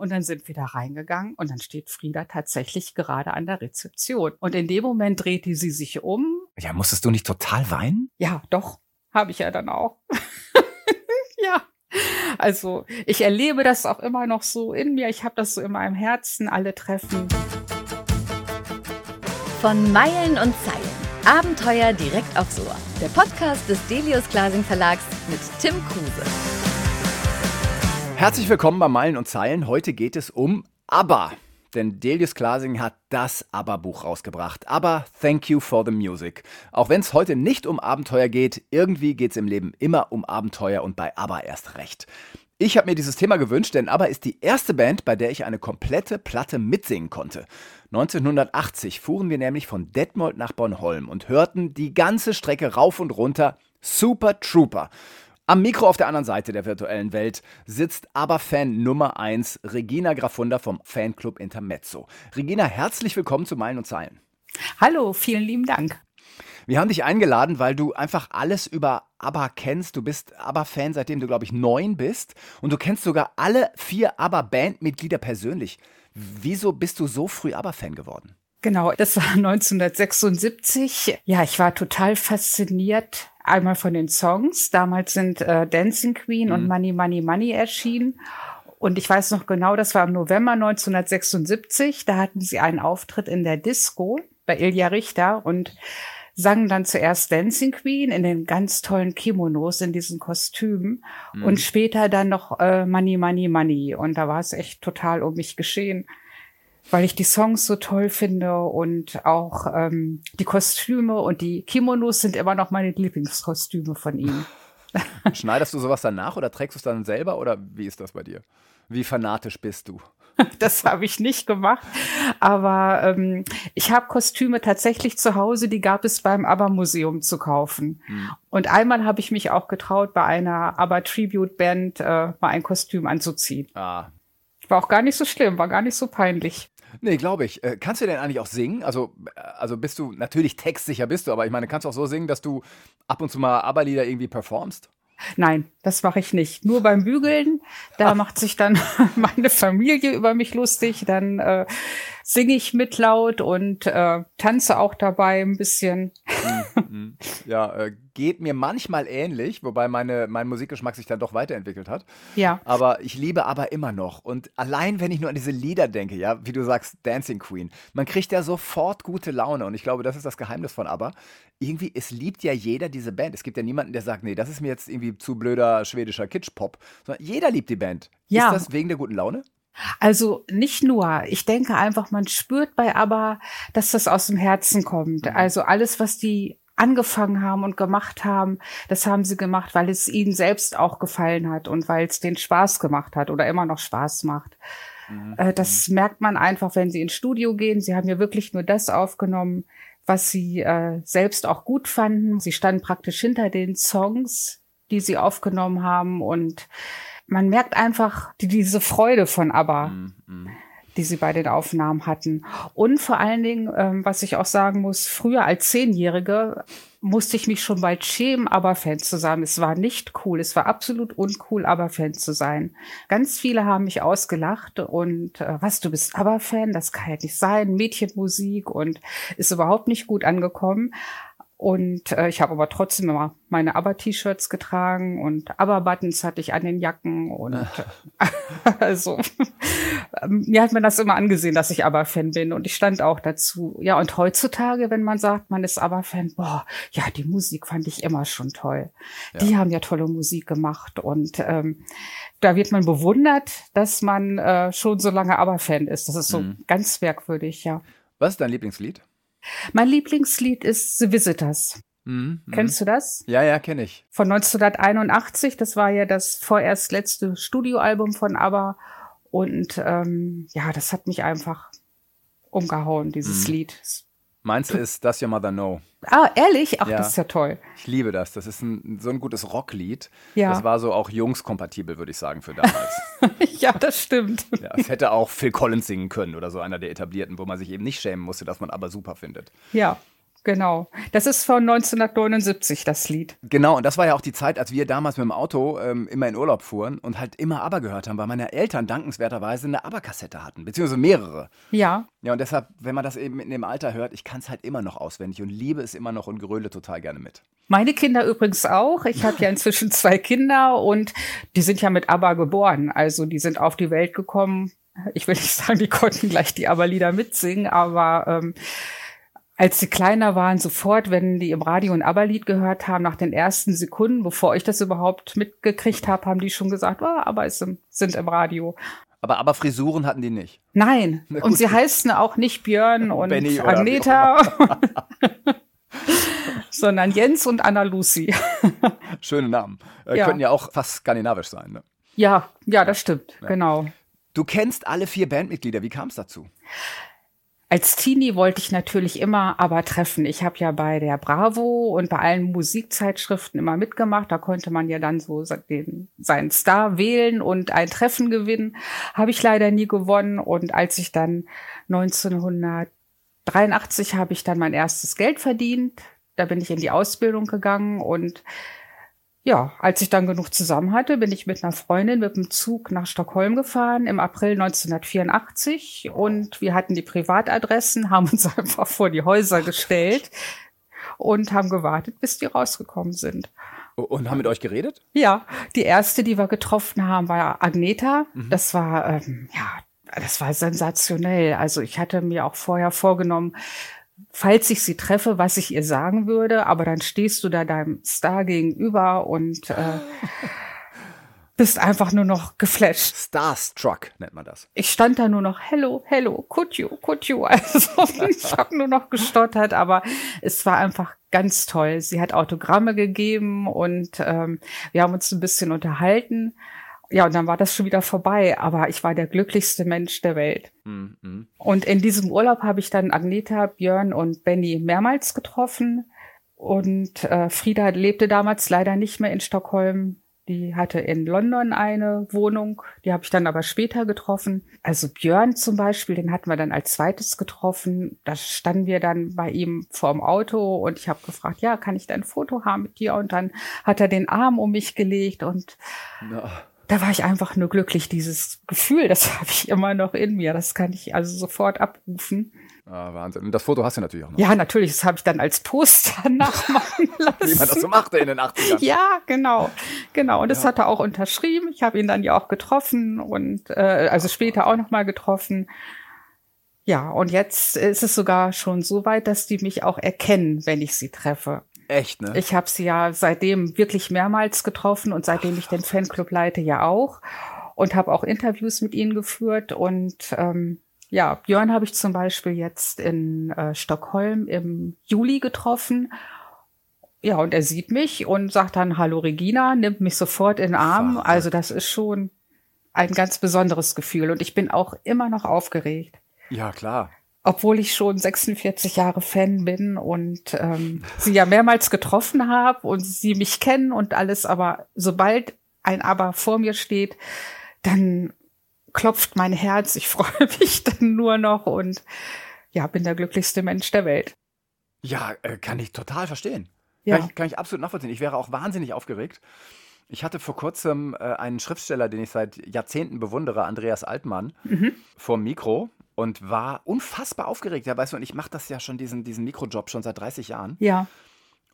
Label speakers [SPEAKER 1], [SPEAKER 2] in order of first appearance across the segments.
[SPEAKER 1] Und dann sind wir da reingegangen und dann steht Frieda tatsächlich gerade an der Rezeption. Und in dem Moment drehte sie sich um.
[SPEAKER 2] Ja, musstest du nicht total weinen?
[SPEAKER 1] Ja, doch, habe ich ja dann auch. ja. Also ich erlebe das auch immer noch so in mir. Ich habe das so in meinem Herzen, alle Treffen.
[SPEAKER 3] Von Meilen und Zeilen. Abenteuer direkt aufs Ohr. Der Podcast des Delius Glasing Verlags mit Tim Kruse.
[SPEAKER 2] Herzlich willkommen bei Meilen und Zeilen. Heute geht es um ABBA. Denn Delius Glasing hat das ABBA-Buch rausgebracht. ABBA, Thank You for the Music. Auch wenn es heute nicht um Abenteuer geht, irgendwie geht es im Leben immer um Abenteuer und bei ABBA erst recht. Ich habe mir dieses Thema gewünscht, denn ABBA ist die erste Band, bei der ich eine komplette Platte mitsingen konnte. 1980 fuhren wir nämlich von Detmold nach Bornholm und hörten die ganze Strecke rauf und runter Super Trooper. Am Mikro auf der anderen Seite der virtuellen Welt sitzt aber Fan Nummer 1 Regina Grafunda vom Fanclub Intermezzo. Regina, herzlich willkommen zu Meilen und Zeilen.
[SPEAKER 1] Hallo, vielen lieben Dank.
[SPEAKER 2] Wir haben dich eingeladen, weil du einfach alles über ABBA kennst. Du bist ABBA-Fan, seitdem du, glaube ich, neun bist. Und du kennst sogar alle vier ABBA-Bandmitglieder persönlich. Wieso bist du so früh ABBA-Fan geworden?
[SPEAKER 1] Genau, das war 1976. Ja, ich war total fasziniert einmal von den Songs. Damals sind äh, Dancing Queen mhm. und Money, Money, Money erschienen. Und ich weiß noch genau, das war im November 1976. Da hatten sie einen Auftritt in der Disco bei Ilja Richter und sangen dann zuerst Dancing Queen in den ganz tollen Kimonos, in diesen Kostümen mhm. und später dann noch äh, Money, Money, Money. Und da war es echt total um mich geschehen weil ich die Songs so toll finde und auch ähm, die Kostüme und die Kimonos sind immer noch meine Lieblingskostüme von ihm.
[SPEAKER 2] Schneidest du sowas dann nach oder trägst du es dann selber oder wie ist das bei dir? Wie fanatisch bist du?
[SPEAKER 1] Das habe ich nicht gemacht, aber ähm, ich habe Kostüme tatsächlich zu Hause, die gab es beim ABBA-Museum zu kaufen. Hm. Und einmal habe ich mich auch getraut, bei einer ABBA-Tribute-Band äh, mal ein Kostüm anzuziehen. Ah. War auch gar nicht so schlimm, war gar nicht so peinlich.
[SPEAKER 2] Nee, glaube ich. Äh, kannst du denn eigentlich auch singen? Also, äh, also bist du, natürlich textsicher bist du, aber ich meine, kannst du auch so singen, dass du ab und zu mal ABBA-Lieder irgendwie performst?
[SPEAKER 1] Nein, das mache ich nicht. Nur beim Bügeln, da macht sich dann meine Familie über mich lustig. Dann äh, singe ich mit laut und äh, tanze auch dabei ein bisschen.
[SPEAKER 2] Ja, äh, geht mir manchmal ähnlich, wobei meine, mein Musikgeschmack sich dann doch weiterentwickelt hat.
[SPEAKER 1] Ja.
[SPEAKER 2] Aber ich liebe aber immer noch. Und allein, wenn ich nur an diese Lieder denke, ja, wie du sagst, Dancing Queen, man kriegt ja sofort gute Laune. Und ich glaube, das ist das Geheimnis von ABBA. Irgendwie, es liebt ja jeder diese Band. Es gibt ja niemanden, der sagt, nee, das ist mir jetzt irgendwie zu blöder schwedischer Kitsch-Pop. Sondern jeder liebt die Band. Ja. Ist das wegen der guten Laune?
[SPEAKER 1] Also nicht nur. Ich denke einfach, man spürt bei ABBA, dass das aus dem Herzen kommt. Mhm. Also alles, was die angefangen haben und gemacht haben, das haben sie gemacht, weil es ihnen selbst auch gefallen hat und weil es denen Spaß gemacht hat oder immer noch Spaß macht. Mhm. Äh, das mhm. merkt man einfach, wenn sie ins Studio gehen. Sie haben ja wirklich nur das aufgenommen, was sie äh, selbst auch gut fanden. Sie standen praktisch hinter den Songs, die sie aufgenommen haben und man merkt einfach die, diese Freude von ABBA. Mm, mm. Die sie bei den Aufnahmen hatten. Und vor allen Dingen, ähm, was ich auch sagen muss, früher als Zehnjährige musste ich mich schon bald schämen, ABBA-Fan zu sein. Es war nicht cool, es war absolut uncool, ABBA-Fan zu sein. Ganz viele haben mich ausgelacht und äh, was, du bist ABBA-Fan? Das kann ja nicht sein, Mädchenmusik und ist überhaupt nicht gut angekommen. Und äh, ich habe aber trotzdem immer meine ABBA-T-Shirts getragen und ABBA-Buttons hatte ich an den Jacken und also mir hat man das immer angesehen, dass ich ABBA-Fan bin und ich stand auch dazu. Ja, und heutzutage, wenn man sagt, man ist ABBA-Fan, boah, ja, die Musik fand ich immer schon toll. Ja. Die haben ja tolle Musik gemacht und ähm, da wird man bewundert, dass man äh, schon so lange ABBA-Fan ist. Das ist so mhm. ganz merkwürdig, ja.
[SPEAKER 2] Was ist dein Lieblingslied?
[SPEAKER 1] Mein Lieblingslied ist The Visitors. Mhm, Kennst du das?
[SPEAKER 2] Ja, ja, kenne ich.
[SPEAKER 1] Von 1981. Das war ja das vorerst letzte Studioalbum von ABBA. Und ähm, ja, das hat mich einfach umgehauen, dieses mhm. Lied.
[SPEAKER 2] Meins ist Does Your Mother Know.
[SPEAKER 1] Ah, ehrlich? Ach, ja. das ist ja toll.
[SPEAKER 2] Ich liebe das. Das ist ein, so ein gutes Rocklied. Ja. Das war so auch jungskompatibel, würde ich sagen, für damals.
[SPEAKER 1] ja, das stimmt.
[SPEAKER 2] Ja, es hätte auch Phil Collins singen können oder so einer der etablierten, wo man sich eben nicht schämen musste, dass man aber super findet.
[SPEAKER 1] Ja. Genau. Das ist von 1979, das Lied.
[SPEAKER 2] Genau, und das war ja auch die Zeit, als wir damals mit dem Auto ähm, immer in Urlaub fuhren und halt immer Aber gehört haben, weil meine Eltern dankenswerterweise eine Aber-Kassette hatten, beziehungsweise mehrere.
[SPEAKER 1] Ja.
[SPEAKER 2] Ja, und deshalb, wenn man das eben in dem Alter hört, ich kann es halt immer noch auswendig und liebe es immer noch und gröle total gerne mit.
[SPEAKER 1] Meine Kinder übrigens auch. Ich habe ja inzwischen zwei Kinder und die sind ja mit ABBA geboren. Also die sind auf die Welt gekommen. Ich will nicht sagen, die konnten gleich die ABBA-Lieder mitsingen, aber ähm, als sie kleiner waren, sofort, wenn die im Radio ein ABBA-Lied gehört haben, nach den ersten Sekunden, bevor ich das überhaupt mitgekriegt habe, haben die schon gesagt, oh, ist im, sind im Radio.
[SPEAKER 2] Aber aber Frisuren hatten die nicht.
[SPEAKER 1] Nein. Und sie heißen auch nicht Björn und Benny Agneta, sondern Jens und Anna Lucy.
[SPEAKER 2] Schöne Namen. Äh, ja. Könnten ja auch fast skandinavisch sein. Ne?
[SPEAKER 1] Ja, ja, das stimmt. Ja. Genau.
[SPEAKER 2] Du kennst alle vier Bandmitglieder. Wie kam es dazu?
[SPEAKER 1] Als Teenie wollte ich natürlich immer aber treffen. Ich habe ja bei der Bravo und bei allen Musikzeitschriften immer mitgemacht. Da konnte man ja dann so den, seinen Star wählen und ein Treffen gewinnen. Habe ich leider nie gewonnen. Und als ich dann 1983 habe ich dann mein erstes Geld verdient. Da bin ich in die Ausbildung gegangen und ja, als ich dann genug zusammen hatte, bin ich mit einer Freundin mit dem Zug nach Stockholm gefahren im April 1984 und wir hatten die Privatadressen, haben uns einfach vor die Häuser gestellt und haben gewartet, bis die rausgekommen sind.
[SPEAKER 2] Und haben mit euch geredet?
[SPEAKER 1] Ja, die erste, die wir getroffen haben, war Agneta. Mhm. Das war, ähm, ja, das war sensationell. Also ich hatte mir auch vorher vorgenommen, falls ich sie treffe, was ich ihr sagen würde, aber dann stehst du da deinem Star gegenüber und äh, bist einfach nur noch geflasht.
[SPEAKER 2] Starstruck nennt man das.
[SPEAKER 1] Ich stand da nur noch, hello, hello, could you, could you. Also ich habe nur noch gestottert, aber es war einfach ganz toll. Sie hat Autogramme gegeben und ähm, wir haben uns ein bisschen unterhalten ja, und dann war das schon wieder vorbei. Aber ich war der glücklichste Mensch der Welt. Mhm. Und in diesem Urlaub habe ich dann Agneta, Björn und Benny mehrmals getroffen. Und äh, Frieda lebte damals leider nicht mehr in Stockholm. Die hatte in London eine Wohnung, die habe ich dann aber später getroffen. Also Björn zum Beispiel, den hatten wir dann als zweites getroffen. Da standen wir dann bei ihm vorm Auto und ich habe gefragt, ja, kann ich dein Foto haben mit dir? Und dann hat er den Arm um mich gelegt und ja da war ich einfach nur glücklich. Dieses Gefühl, das habe ich immer noch in mir. Das kann ich also sofort abrufen.
[SPEAKER 2] Ah, Wahnsinn. Und das Foto hast du natürlich auch noch.
[SPEAKER 1] Ja, natürlich. Das habe ich dann als Poster nachmachen lassen.
[SPEAKER 2] Wie man das so machte in den 80ern.
[SPEAKER 1] Ja, genau. Genau. Und das hat er auch unterschrieben. Ich habe ihn dann ja auch getroffen und äh, also später auch nochmal getroffen. Ja, und jetzt ist es sogar schon so weit, dass die mich auch erkennen, wenn ich sie treffe.
[SPEAKER 2] Echt, ne?
[SPEAKER 1] Ich habe sie ja seitdem wirklich mehrmals getroffen und seitdem ich den Fanclub leite, ja auch. Und habe auch Interviews mit ihnen geführt. Und ähm, ja, Björn habe ich zum Beispiel jetzt in äh, Stockholm im Juli getroffen. Ja, und er sieht mich und sagt dann, hallo Regina, nimmt mich sofort in den Arm. Also das ist schon ein ganz besonderes Gefühl. Und ich bin auch immer noch aufgeregt.
[SPEAKER 2] Ja, klar
[SPEAKER 1] obwohl ich schon 46 Jahre Fan bin und ähm, sie ja mehrmals getroffen habe und sie mich kennen und alles, aber sobald ein Aber vor mir steht, dann klopft mein Herz, ich freue mich dann nur noch und ja, bin der glücklichste Mensch der Welt.
[SPEAKER 2] Ja, äh, kann ich total verstehen. Ja. Kann, ich, kann ich absolut nachvollziehen. Ich wäre auch wahnsinnig aufgeregt. Ich hatte vor kurzem äh, einen Schriftsteller, den ich seit Jahrzehnten bewundere, Andreas Altmann, mhm. vor dem Mikro und war unfassbar aufgeregt. Ja, weißt du, und ich mache das ja schon, diesen, diesen Mikrojob schon seit 30 Jahren.
[SPEAKER 1] Ja.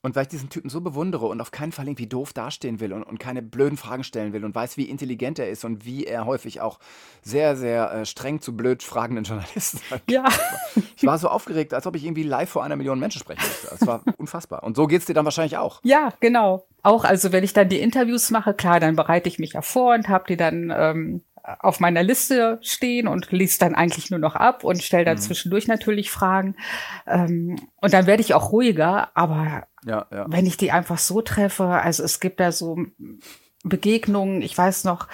[SPEAKER 2] Und weil ich diesen Typen so bewundere und auf keinen Fall irgendwie doof dastehen will und, und keine blöden Fragen stellen will und weiß, wie intelligent er ist und wie er häufig auch sehr, sehr äh, streng zu blöd fragenden Journalisten.
[SPEAKER 1] Ja.
[SPEAKER 2] Ich war so aufgeregt, als ob ich irgendwie live vor einer Million Menschen sprechen müsste. Es war unfassbar. Und so geht es dir dann wahrscheinlich auch.
[SPEAKER 1] Ja, genau. Auch, also wenn ich dann die Interviews mache, klar, dann bereite ich mich ja vor und habe die dann ähm, auf meiner Liste stehen und liest dann eigentlich nur noch ab und stelle dann mhm. zwischendurch natürlich Fragen. Ähm, und dann werde ich auch ruhiger, aber ja, ja. wenn ich die einfach so treffe, also es gibt da so Begegnungen, ich weiß noch,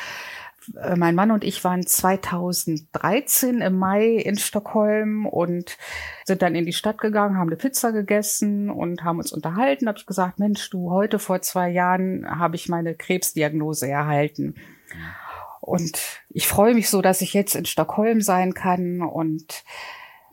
[SPEAKER 1] äh, mein Mann und ich waren 2013 im Mai in Stockholm und sind dann in die Stadt gegangen, haben eine Pizza gegessen und haben uns unterhalten. Habe ich gesagt, Mensch, du, heute vor zwei Jahren habe ich meine Krebsdiagnose erhalten. Mhm. Und ich freue mich so, dass ich jetzt in Stockholm sein kann und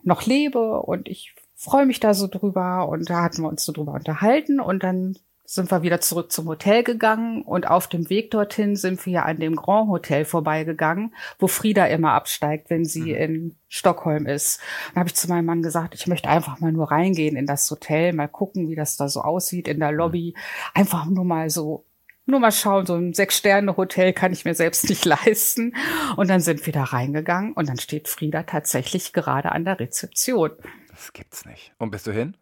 [SPEAKER 1] noch lebe und ich freue mich da so drüber und da hatten wir uns so drüber unterhalten und dann sind wir wieder zurück zum Hotel gegangen und auf dem Weg dorthin sind wir ja an dem Grand Hotel vorbeigegangen, wo Frieda immer absteigt, wenn sie mhm. in Stockholm ist. Dann habe ich zu meinem Mann gesagt, ich möchte einfach mal nur reingehen in das Hotel, mal gucken, wie das da so aussieht in der Lobby. Einfach nur mal so nur mal schauen, so ein Sechs-Sterne-Hotel kann ich mir selbst nicht leisten. Und dann sind wir da reingegangen und dann steht Frieda tatsächlich gerade an der Rezeption.
[SPEAKER 2] Das gibt's nicht. Und bist du hin?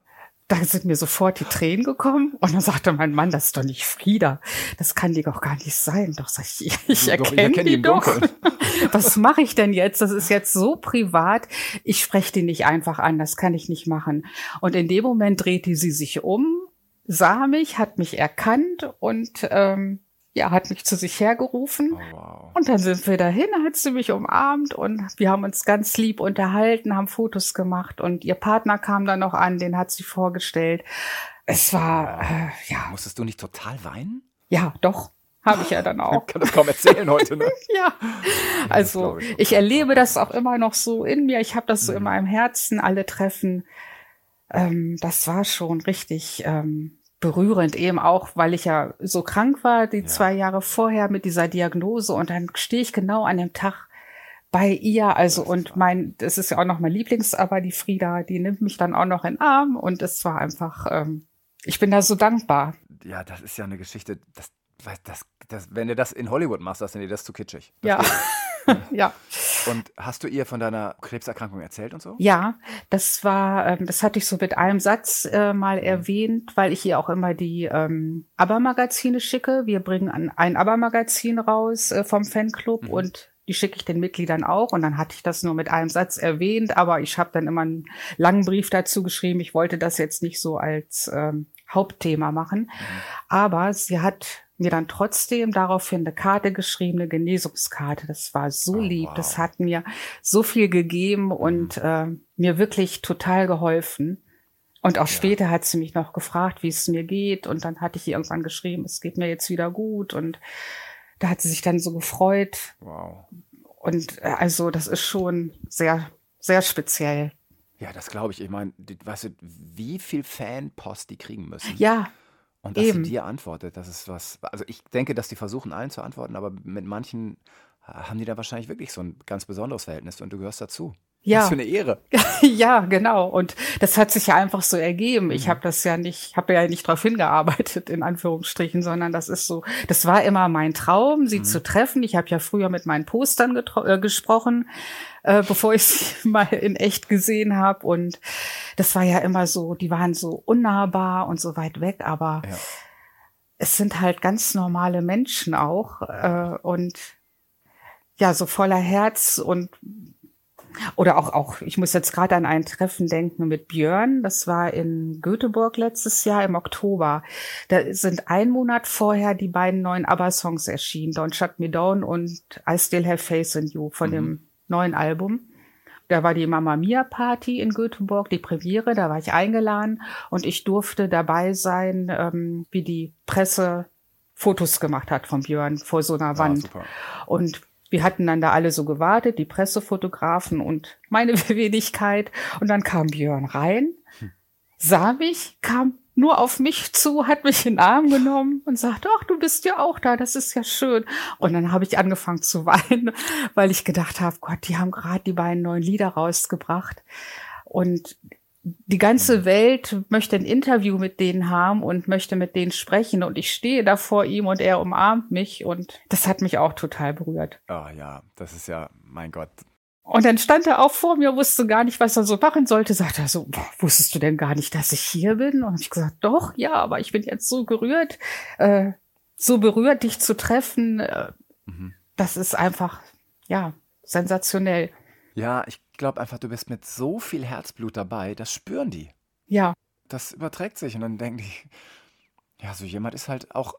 [SPEAKER 1] da sind mir sofort die Tränen gekommen und dann sagte mein Mann, das ist doch nicht Frieda. Das kann die doch gar nicht sein. Doch sag ich, ich erkenne erkenn die doch. Was mache ich denn jetzt? Das ist jetzt so privat. Ich spreche die nicht einfach an. Das kann ich nicht machen. Und in dem Moment drehte sie sich um, sah mich, hat mich erkannt und ähm, ja, hat mich zu sich hergerufen. Oh, wow. Und dann sind wir dahin, hat sie mich umarmt und wir haben uns ganz lieb unterhalten, haben Fotos gemacht und ihr Partner kam dann noch an, den hat sie vorgestellt. Es war, äh, ja.
[SPEAKER 2] Musstest du nicht total weinen?
[SPEAKER 1] Ja, doch. Habe ich ja dann auch.
[SPEAKER 2] Ich kann das kaum erzählen heute, ne?
[SPEAKER 1] ja. Also, ich, ich, erlebe das auch immer noch so in mir. Ich habe das so mhm. in meinem Herzen, alle Treffen. Ähm, das war schon richtig ähm, berührend, eben auch, weil ich ja so krank war, die ja. zwei Jahre vorher mit dieser Diagnose und dann stehe ich genau an dem Tag bei ihr, also und mein, das ist ja auch noch mein Lieblings, aber die Frieda, die nimmt mich dann auch noch in den Arm und es war einfach, ähm, ich bin da so dankbar.
[SPEAKER 2] Ja, das ist ja eine Geschichte, das, das, das, wenn du das in Hollywood machst, das ist dir das zu kitschig.
[SPEAKER 1] Das ja. ja.
[SPEAKER 2] Und hast du ihr von deiner Krebserkrankung erzählt und so?
[SPEAKER 1] Ja, das war, ähm, das hatte ich so mit einem Satz äh, mal mhm. erwähnt, weil ich ihr auch immer die ähm, ABBA-Magazine schicke. Wir bringen ein, ein ABBA-Magazin raus äh, vom Fanclub mhm. und die schicke ich den Mitgliedern auch. Und dann hatte ich das nur mit einem Satz erwähnt, aber ich habe dann immer einen langen Brief dazu geschrieben. Ich wollte das jetzt nicht so als ähm, Hauptthema machen. Mhm. Aber sie hat mir dann trotzdem daraufhin eine Karte geschrieben, eine Genesungskarte. Das war so oh, lieb. Wow. Das hat mir so viel gegeben mhm. und äh, mir wirklich total geholfen. Und auch ja. später hat sie mich noch gefragt, wie es mir geht. Und dann hatte ich ihr irgendwann geschrieben, es geht mir jetzt wieder gut. Und da hat sie sich dann so gefreut. Wow. Und äh, also das ist schon sehr, sehr speziell.
[SPEAKER 2] Ja, das glaube ich. Ich meine, weißt du, wie viel Fanpost die kriegen müssen?
[SPEAKER 1] Ja,
[SPEAKER 2] und dass Eben. sie dir antwortet, das ist was. Also ich denke, dass die versuchen, allen zu antworten, aber mit manchen äh, haben die da wahrscheinlich wirklich so ein ganz besonderes Verhältnis und du gehörst dazu.
[SPEAKER 1] Ja.
[SPEAKER 2] Was für eine Ehre.
[SPEAKER 1] ja, genau. Und das hat sich ja einfach so ergeben. Ich mhm. habe das ja nicht, habe ja nicht darauf hingearbeitet, in Anführungsstrichen, sondern das ist so, das war immer mein Traum, sie mhm. zu treffen. Ich habe ja früher mit meinen Postern äh, gesprochen, äh, bevor ich sie mal in echt gesehen habe. Und das war ja immer so, die waren so unnahbar und so weit weg, aber ja. es sind halt ganz normale Menschen auch. Äh, und ja, so voller Herz und oder auch, auch, ich muss jetzt gerade an ein Treffen denken mit Björn. Das war in Göteborg letztes Jahr im Oktober. Da sind ein Monat vorher die beiden neuen ABBA-Songs erschienen. Don't Shut Me Down und I Still Have Faith in You von mhm. dem neuen Album. Da war die Mama Mia Party in Göteborg, die Premiere, da war ich eingeladen und ich durfte dabei sein, ähm, wie die Presse Fotos gemacht hat von Björn vor so einer ah, Wand. Ah, und wir hatten dann da alle so gewartet, die Pressefotografen und meine Wenigkeit. Und dann kam Björn rein, sah mich, kam nur auf mich zu, hat mich in den Arm genommen und sagte, ach, du bist ja auch da, das ist ja schön. Und dann habe ich angefangen zu weinen, weil ich gedacht habe, Gott, die haben gerade die beiden neuen Lieder rausgebracht. Und die ganze Welt möchte ein Interview mit denen haben und möchte mit denen sprechen und ich stehe da vor ihm und er umarmt mich und das hat mich auch total berührt.
[SPEAKER 2] Ah oh ja, das ist ja, mein Gott.
[SPEAKER 1] Und dann stand er auch vor mir, wusste gar nicht, was er so machen sollte. Sagte er so, wusstest du denn gar nicht, dass ich hier bin? Und ich gesagt, doch, ja, aber ich bin jetzt so gerührt, äh, so berührt, dich zu treffen. Äh, mhm. Das ist einfach, ja, sensationell.
[SPEAKER 2] Ja, ich glaube einfach, du bist mit so viel Herzblut dabei, das spüren die.
[SPEAKER 1] Ja.
[SPEAKER 2] Das überträgt sich und dann denken die, ja, so jemand ist halt auch,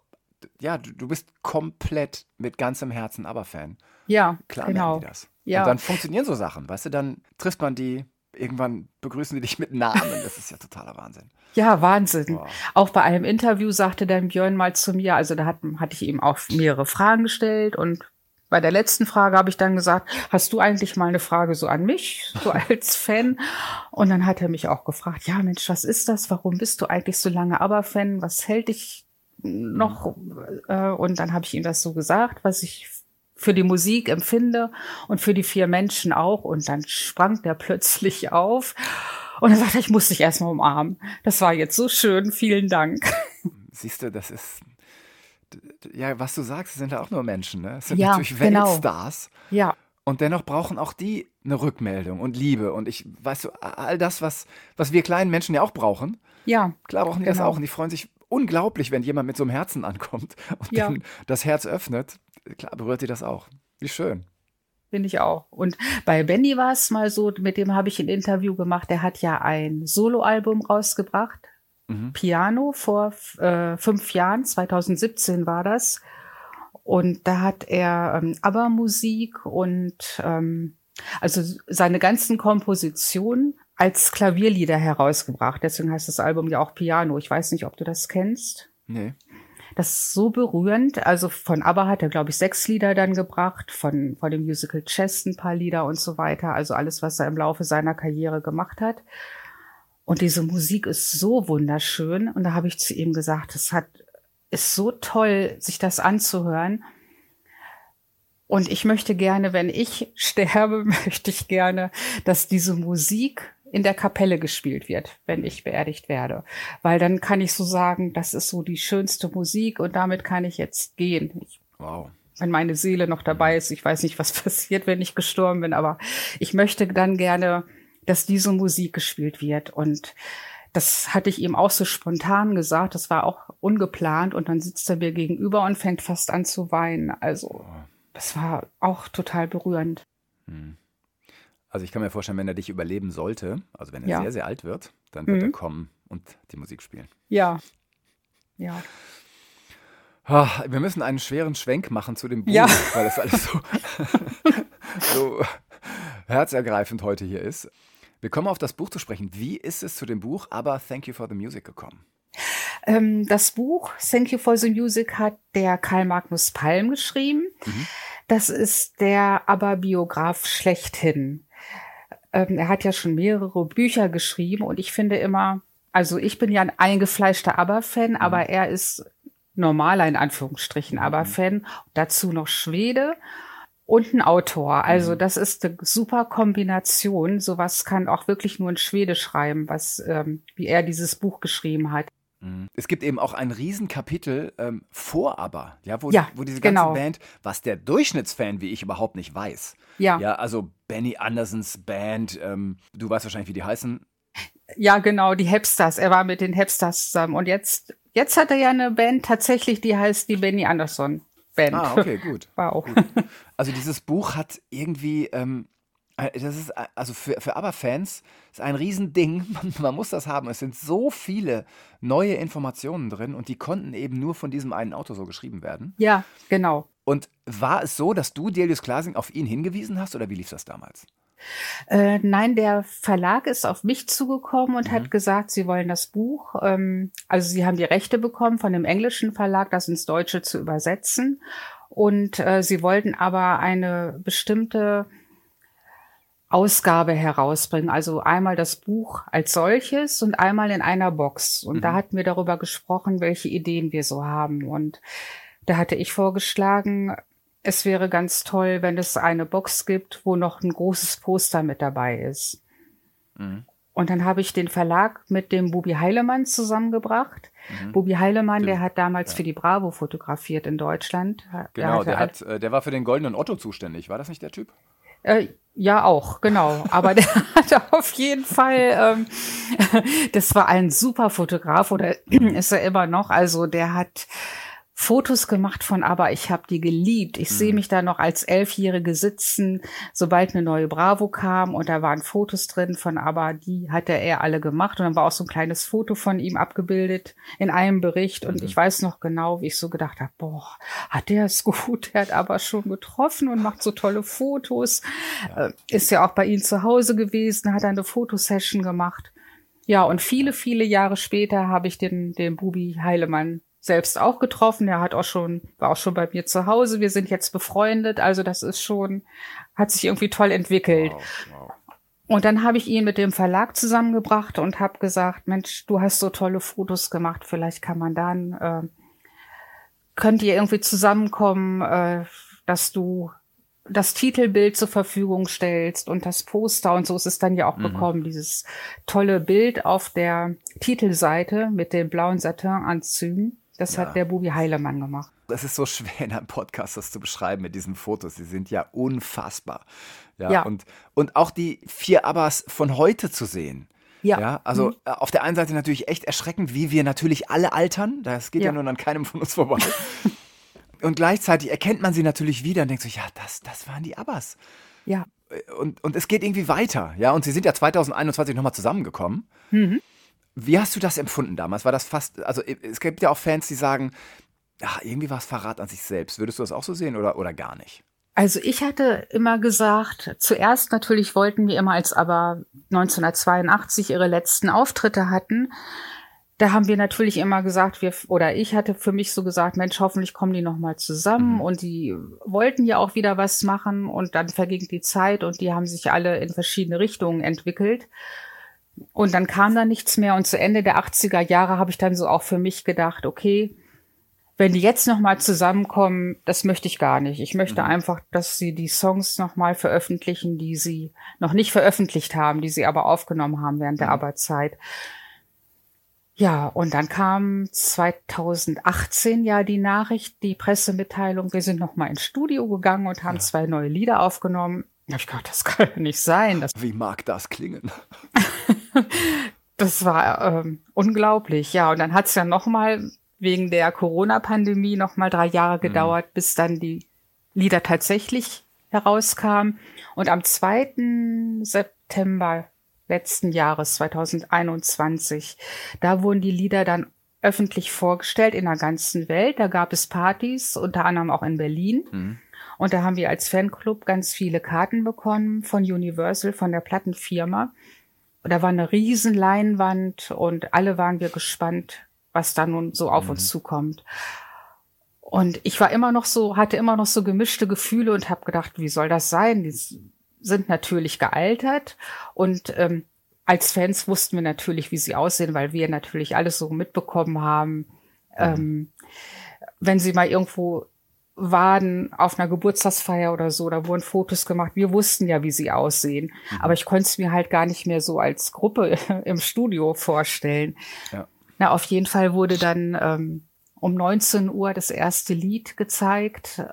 [SPEAKER 2] ja, du, du bist komplett mit ganzem Herzen Aber-Fan.
[SPEAKER 1] Ja,
[SPEAKER 2] Klar
[SPEAKER 1] genau.
[SPEAKER 2] merken die das. Ja. Und dann funktionieren so Sachen, weißt du, dann trifft man die, irgendwann begrüßen die dich mit Namen. Das ist ja totaler Wahnsinn.
[SPEAKER 1] Ja, Wahnsinn. Wow. Auch bei einem Interview sagte dann Björn mal zu mir, also da hat, hatte ich ihm auch mehrere Fragen gestellt und bei der letzten Frage habe ich dann gesagt, hast du eigentlich mal eine Frage so an mich, so als Fan? Und dann hat er mich auch gefragt, ja Mensch, was ist das? Warum bist du eigentlich so lange Aber-Fan? Was hält dich noch? Äh, und dann habe ich ihm das so gesagt, was ich für die Musik empfinde und für die vier Menschen auch. Und dann sprang der plötzlich auf und er sagte, ich muss dich erstmal umarmen. Das war jetzt so schön. Vielen Dank.
[SPEAKER 2] Siehst du, das ist ja, was du sagst, sind ja auch nur Menschen, ne? Es sind
[SPEAKER 1] Ja,
[SPEAKER 2] natürlich
[SPEAKER 1] genau.
[SPEAKER 2] Weltstars.
[SPEAKER 1] Ja,
[SPEAKER 2] Und dennoch brauchen auch die eine Rückmeldung und Liebe. Und ich, weißt du, all das, was, was wir kleinen Menschen ja auch brauchen,
[SPEAKER 1] ja,
[SPEAKER 2] klar brauchen die das
[SPEAKER 1] Genau.
[SPEAKER 2] auch. Und die freuen sich unglaublich, wenn jemand mit so einem Herzen ankommt und
[SPEAKER 1] Ja.
[SPEAKER 2] dann das Herz öffnet. Klar berührt die das auch. Wie schön.
[SPEAKER 1] finde ich auch. Und bei Benny war es mal so, mit dem habe ich ein Interview gemacht. Der hat ja ein Soloalbum rausgebracht.
[SPEAKER 2] Mhm.
[SPEAKER 1] Piano vor äh, fünf Jahren, 2017 war das. Und da hat er ähm, ABBA-Musik und ähm, also seine ganzen Kompositionen als Klavierlieder herausgebracht. Deswegen heißt das Album ja auch Piano. Ich weiß nicht, ob du das kennst.
[SPEAKER 2] Nee.
[SPEAKER 1] Das ist so berührend. Also von ABBA hat er, glaube ich, sechs Lieder dann gebracht, von, von dem Musical Chess ein paar Lieder und so weiter. Also alles, was er im Laufe seiner Karriere gemacht hat. Und diese Musik ist so wunderschön. Und da habe ich zu ihm gesagt, es hat, ist so toll, sich das anzuhören. Und ich möchte gerne, wenn ich sterbe, möchte ich gerne, dass diese Musik in der Kapelle gespielt wird, wenn ich beerdigt werde. Weil dann kann ich so sagen, das ist so die schönste Musik und damit kann ich jetzt gehen. Ich,
[SPEAKER 2] Wow.
[SPEAKER 1] wenn meine Seele noch dabei ist, ich weiß nicht, was passiert, wenn ich gestorben bin, aber ich möchte dann gerne, dass diese Musik gespielt wird. Und das hatte ich ihm auch so spontan gesagt, das war auch ungeplant und dann sitzt er mir gegenüber und fängt fast an zu weinen. Also, das war auch total berührend.
[SPEAKER 2] Also ich kann mir vorstellen, wenn er dich überleben sollte, also wenn er
[SPEAKER 1] Ja.
[SPEAKER 2] sehr, sehr alt wird, dann wird
[SPEAKER 1] Mhm.
[SPEAKER 2] er kommen und die Musik spielen.
[SPEAKER 1] Ja. Ja.
[SPEAKER 2] Wir müssen einen schweren Schwenk machen zu dem Buch,
[SPEAKER 1] Ja.
[SPEAKER 2] weil das alles so, so herzergreifend heute hier ist. Wir kommen auf das Buch zu sprechen. Wie ist es zu dem Buch Aber Thank You for the Music gekommen?
[SPEAKER 1] Ähm, das Buch Thank You for the Music hat der Karl Magnus Palm geschrieben. Das ist der Aber-Biograf schlechthin. Ähm, er hat ja schon mehrere Bücher geschrieben und ich finde immer, also ich bin ja ein eingefleischter Aber-Fan, aber er ist normaler in Anführungsstrichen Aber-Fan, dazu noch Schwede und ein Autor. Also das ist eine super Kombination. Sowas kann auch wirklich nur ein Schwede schreiben, was ähm, wie er dieses Buch geschrieben hat.
[SPEAKER 2] Es gibt eben auch ein Riesenkapitel ähm, vor Aber, ja, wo,
[SPEAKER 1] Ja,
[SPEAKER 2] wo diese ganze
[SPEAKER 1] genau.
[SPEAKER 2] Band, was der Durchschnittsfan wie ich überhaupt nicht weiß.
[SPEAKER 1] Ja.
[SPEAKER 2] Ja, also Benny Andersons Band, ähm, du weißt wahrscheinlich, wie die heißen.
[SPEAKER 1] Ja, genau, die Hepstars. Er war mit den Hepstars zusammen. Und jetzt, jetzt hat er ja eine Band tatsächlich, die heißt die Benny Anderson Band.
[SPEAKER 2] Ah, okay, gut.
[SPEAKER 1] Wow.
[SPEAKER 2] Also dieses Buch hat irgendwie, ähm, äh, das ist, äh, also für, für Aber-Fans ist ein Riesending. Man, man muss das haben. Es sind so viele neue Informationen drin und die konnten eben nur von diesem einen Autor so geschrieben werden.
[SPEAKER 1] Ja, genau.
[SPEAKER 2] Und war es so, dass du Delius Glasing auf ihn hingewiesen hast oder wie lief das damals?
[SPEAKER 1] Äh, nein, der Verlag ist auf mich zugekommen und hat gesagt, sie wollen das Buch, ähm, also sie haben die Rechte bekommen von dem englischen Verlag, das ins Deutsche zu übersetzen. Und äh, sie wollten aber eine bestimmte Ausgabe herausbringen. Also einmal das Buch als solches und einmal in einer Box. Und da hatten wir darüber gesprochen, welche Ideen wir so haben. Und da hatte ich vorgeschlagen, es wäre ganz toll, wenn es eine Box gibt, wo noch ein großes Poster mit dabei ist. Und dann habe ich den Verlag mit dem Bubi Heilemann zusammengebracht. Bubi Heilemann, der hat damals für die Bravo fotografiert in Deutschland.
[SPEAKER 2] Genau, der,
[SPEAKER 1] halt-
[SPEAKER 2] hat, äh, der war für den Goldenen Otto zuständig. War das nicht der Typ?
[SPEAKER 1] Äh, ja, auch, genau. Aber der hatte auf jeden Fall, ähm, das war ein super Fotograf oder ist er immer noch. Also der hat Fotos gemacht von aber ich habe die geliebt. Ich sehe mich da noch als Elfjährige sitzen, sobald eine neue Bravo kam und da waren Fotos drin von aber die hatte er alle gemacht und dann war auch so ein kleines Foto von ihm abgebildet in einem Bericht und ich weiß noch genau, wie ich so gedacht habe, boah, hat der es gut, der hat aber schon getroffen und macht so tolle Fotos. Äh, ist ja auch bei ihm zu Hause gewesen, hat eine Fotosession gemacht. Ja, und viele, viele Jahre später habe ich den, den Bubi Heilemann selbst auch getroffen. Er hat auch schon, war auch schon bei mir zu Hause. Wir sind jetzt befreundet. Also das ist schon, hat sich irgendwie toll entwickelt. Wow, wow. Und dann habe ich ihn mit dem Verlag zusammengebracht und habe gesagt, Mensch, du hast so tolle Fotos gemacht, vielleicht kann man dann, äh, könnt ihr irgendwie zusammenkommen, äh, dass du das Titelbild zur Verfügung stellst und das Poster und so ist es dann ja auch mhm. bekommen, dieses tolle Bild auf der Titelseite mit den blauen Satinanzügen. Das ja. hat der Bubi Heilemann gemacht.
[SPEAKER 2] Das ist so schwer in einem Podcast, das zu beschreiben mit diesen Fotos. Sie sind ja unfassbar. Ja,
[SPEAKER 1] ja.
[SPEAKER 2] Und, und auch die vier Abbas von heute zu sehen.
[SPEAKER 1] Ja.
[SPEAKER 2] ja also mhm. Äh, auf der einen Seite natürlich echt erschreckend, wie wir natürlich alle altern. Das geht ja, ja nun an keinem von uns vorbei. und gleichzeitig erkennt man sie natürlich wieder und denkt so, ja, das, das waren die Abbas.
[SPEAKER 1] Ja.
[SPEAKER 2] Und, und es geht irgendwie weiter. Ja, und sie sind ja 2021 nochmal zusammengekommen. Mhm. Wie hast du das empfunden damals? War das fast, also es gibt ja auch Fans, die sagen, ach, irgendwie war es Verrat an sich selbst. Würdest du das auch so sehen oder, oder gar nicht?
[SPEAKER 1] Also ich hatte immer gesagt, zuerst natürlich wollten wir immer, als aber 1982 ihre letzten Auftritte hatten, da haben wir natürlich immer gesagt, wir oder ich hatte für mich so gesagt, Mensch, hoffentlich kommen die noch mal zusammen mhm. und die wollten ja auch wieder was machen und dann verging die Zeit und die haben sich alle in verschiedene Richtungen entwickelt. Und dann kam da nichts mehr und zu Ende der 80er Jahre habe ich dann so auch für mich gedacht, okay, wenn die jetzt noch mal zusammenkommen, das möchte ich gar nicht. Ich möchte mhm. einfach, dass sie die Songs noch mal veröffentlichen, die sie noch nicht veröffentlicht haben, die sie aber aufgenommen haben während mhm. der Arbeitszeit. Ja, und dann kam 2018 ja die Nachricht, die Pressemitteilung, wir sind noch mal ins Studio gegangen und haben ja. zwei neue Lieder aufgenommen. Ich glaube, das kann ja nicht sein. Das
[SPEAKER 2] Wie mag das klingen?
[SPEAKER 1] das war ähm, unglaublich, ja. Und dann hat es ja noch mal wegen der Corona-Pandemie noch mal drei Jahre mhm. gedauert, mhm. bis dann die Lieder tatsächlich herauskamen. Und am 2. September letzten Jahres, 2021, da wurden die Lieder dann öffentlich vorgestellt in der ganzen Welt. Da gab es Partys, unter anderem auch in Berlin. Mhm. Und da haben wir als Fanclub ganz viele Karten bekommen von Universal, von der Plattenfirma. Und da war eine riesen Leinwand und alle waren wir gespannt, was da nun so auf mhm. uns zukommt. Und ich war immer noch so, hatte immer noch so gemischte Gefühle und habe gedacht, wie soll das sein? Die sind natürlich gealtert und ähm, als Fans wussten wir natürlich, wie sie aussehen, weil wir natürlich alles so mitbekommen haben. Mhm. Ähm, wenn sie mal irgendwo waren auf einer Geburtstagsfeier oder so, da wurden Fotos gemacht. Wir wussten ja, wie sie aussehen. Mhm. Aber ich konnte es mir halt gar nicht mehr so als Gruppe im Studio vorstellen. Ja. Na, auf jeden Fall wurde dann ähm, um 19 Uhr das erste Lied gezeigt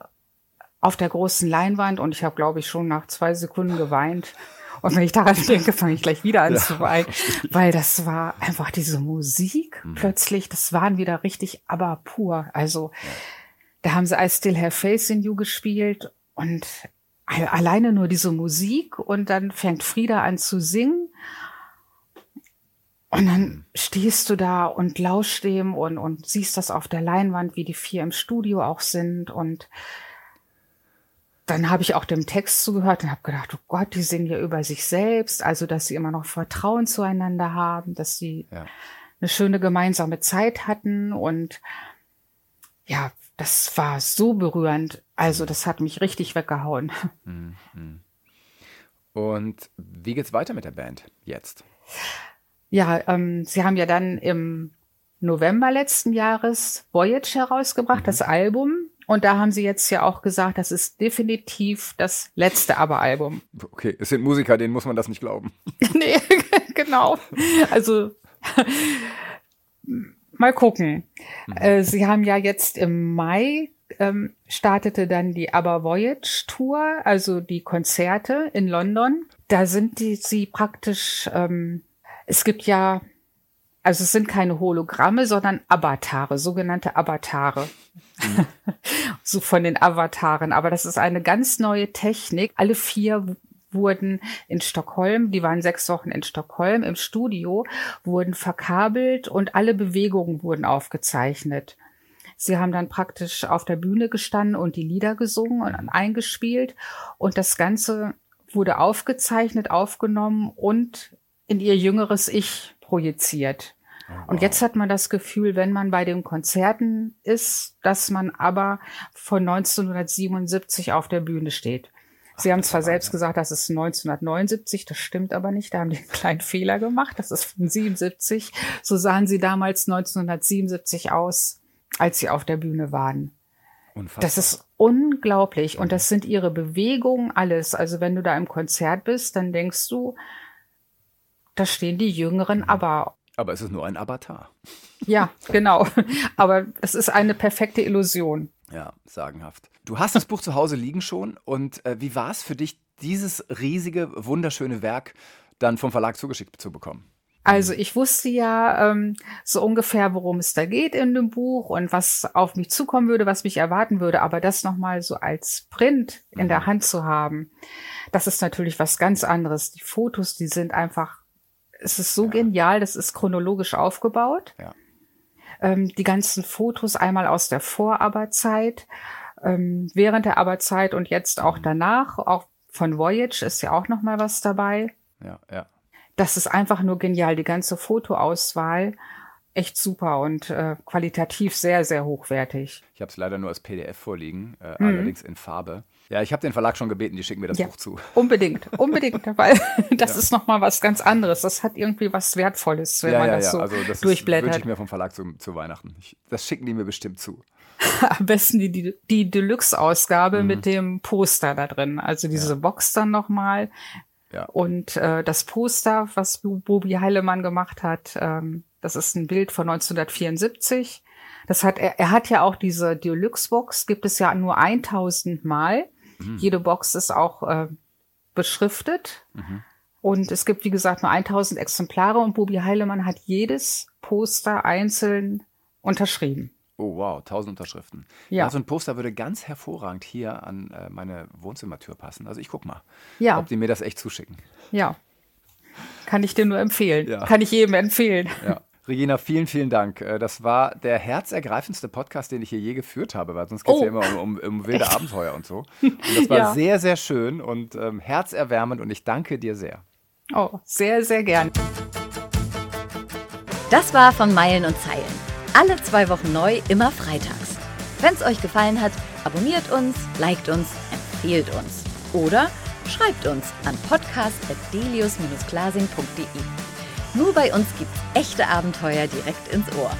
[SPEAKER 1] auf der großen Leinwand und ich habe, glaube ich, schon nach zwei Sekunden geweint. Und wenn ich daran denke, fange ich gleich wieder an ja. zu weinen, weil das war einfach diese Musik mhm. plötzlich, das waren wieder richtig aber pur. Also ja. Da haben sie I Still Have Faith in You gespielt und alleine nur diese Musik und dann fängt Frieda an zu singen und dann stehst du da und lauschst dem und, und siehst das auf der Leinwand, wie die vier im Studio auch sind. Und dann habe ich auch dem Text zugehört und habe gedacht, oh Gott, die singen ja über sich selbst, also dass sie immer noch Vertrauen zueinander haben, dass sie ja. eine schöne gemeinsame Zeit hatten. Und ja, das war so berührend. Also das hat mich richtig weggehauen. Mhm.
[SPEAKER 2] Und wie geht's weiter mit der Band jetzt?
[SPEAKER 1] Ja, ähm, sie haben ja dann im November letzten Jahres Voyage herausgebracht, mhm. das Album. Und da haben sie jetzt ja auch gesagt, das ist definitiv das letzte Aber-Album.
[SPEAKER 2] Okay, es sind Musiker, denen muss man das nicht glauben.
[SPEAKER 1] nee, genau. Also mal gucken. Mhm. Äh, sie haben ja jetzt im Mai ähm, startete dann die Aber Voyage Tour, also die Konzerte in London. Da sind die, sie praktisch ähm, es gibt ja, also es sind keine Hologramme, sondern Avatare, sogenannte Avatare. Mhm. so von den Avataren. Aber das ist eine ganz neue Technik. Alle vier wurden in Stockholm, die waren sechs Wochen in Stockholm im Studio, wurden verkabelt und alle Bewegungen wurden aufgezeichnet. Sie haben dann praktisch auf der Bühne gestanden und die Lieder gesungen und eingespielt und das Ganze wurde aufgezeichnet, aufgenommen und in ihr jüngeres Ich projiziert. Oh, Und jetzt hat man das Gefühl, wenn man bei den Konzerten ist, dass man aber von 1977 auf der Bühne steht. Sie haben zwar selbst gesagt, das ist 1979, das stimmt aber nicht. Da haben die einen kleinen Fehler gemacht. Das ist von 77. So sahen sie damals 1977 aus, als sie auf der Bühne waren. Unfassbar. Das ist unglaublich. Und das sind ihre Bewegungen, alles. Also wenn du da im Konzert bist, dann denkst du, da stehen die Jüngeren, mhm. aber.
[SPEAKER 2] Aber es ist nur ein Avatar.
[SPEAKER 1] Ja, genau. Aber es ist eine perfekte Illusion.
[SPEAKER 2] Ja, sagenhaft. Du hast das Buch zu Hause liegen schon. Und äh, wie war es für dich, dieses riesige, wunderschöne Werk dann vom Verlag zugeschickt zu bekommen?
[SPEAKER 1] Also ich wusste ja ähm, so ungefähr, worum es da geht in dem Buch und was auf mich zukommen würde, was mich erwarten würde. Aber das nochmal so als Print in der mhm. Hand zu haben, das ist natürlich was ganz anderes. Die Fotos, die sind einfach, es ist so ja. genial, das ist chronologisch aufgebaut. Ja. Ähm, die ganzen Fotos einmal aus der Vorarbeitszeit, ähm, während der Arbeitszeit und jetzt auch mhm. danach. Auch von Voyage ist ja auch nochmal was dabei.
[SPEAKER 2] Ja, ja
[SPEAKER 1] das ist einfach nur genial. Die ganze Fotoauswahl echt super und äh, qualitativ sehr, sehr hochwertig.
[SPEAKER 2] Ich habe es leider nur als PDF vorliegen, äh, mhm. allerdings in Farbe. Ja, ich habe den Verlag schon gebeten, die schicken mir das ja, Buch zu.
[SPEAKER 1] Unbedingt, unbedingt, weil das ja. ist nochmal was ganz anderes. Das hat irgendwie was Wertvolles, wenn ja, man das so also das durchblättert. Das
[SPEAKER 2] wünsche ich mir vom Verlag zu, zu Weihnachten. Ich, das schicken die mir bestimmt zu.
[SPEAKER 1] Am besten die, die, die Deluxe-Ausgabe mhm. mit dem Poster da drin. Also diese Box dann nochmal ja. Und äh, das Poster, was Bobi Heilemann gemacht hat, ähm, das ist ein Bild von 1974. Das hat er, er hat ja auch diese Deluxe-Box, gibt es ja nur 1000 Mal. Mhm. Jede Box ist auch äh, beschriftet. Mhm. Und es gibt, wie gesagt, nur 1000 Exemplare und Bobi Heilemann hat jedes Poster einzeln unterschrieben.
[SPEAKER 2] Oh wow, 1000 Unterschriften. Ja. ja. So ein Poster würde ganz hervorragend hier an äh, meine Wohnzimmertür passen. Also ich guck mal, ja. ob die mir das echt zuschicken.
[SPEAKER 1] Ja. Kann ich dir nur empfehlen. Ja. Kann ich jedem empfehlen.
[SPEAKER 2] Ja. Regina, vielen, vielen Dank. Äh, das war der herzergreifendste Podcast, den ich hier je geführt habe, weil sonst geht es oh. ja immer um, um, um wilde Echt? Abenteuer und so. Und das war ja. sehr, sehr schön und ähm, herzerwärmend und ich danke dir sehr.
[SPEAKER 1] Oh, sehr, sehr gern.
[SPEAKER 3] Das war von Meilen und Zeilen alle zwei Wochen neu, immer freitags. Wenn es euch gefallen hat, abonniert uns, liked uns, empfehlt uns. Oder schreibt uns an podcast.delius-glasing.de. Nur bei uns gibt's echte Abenteuer direkt ins Ohr.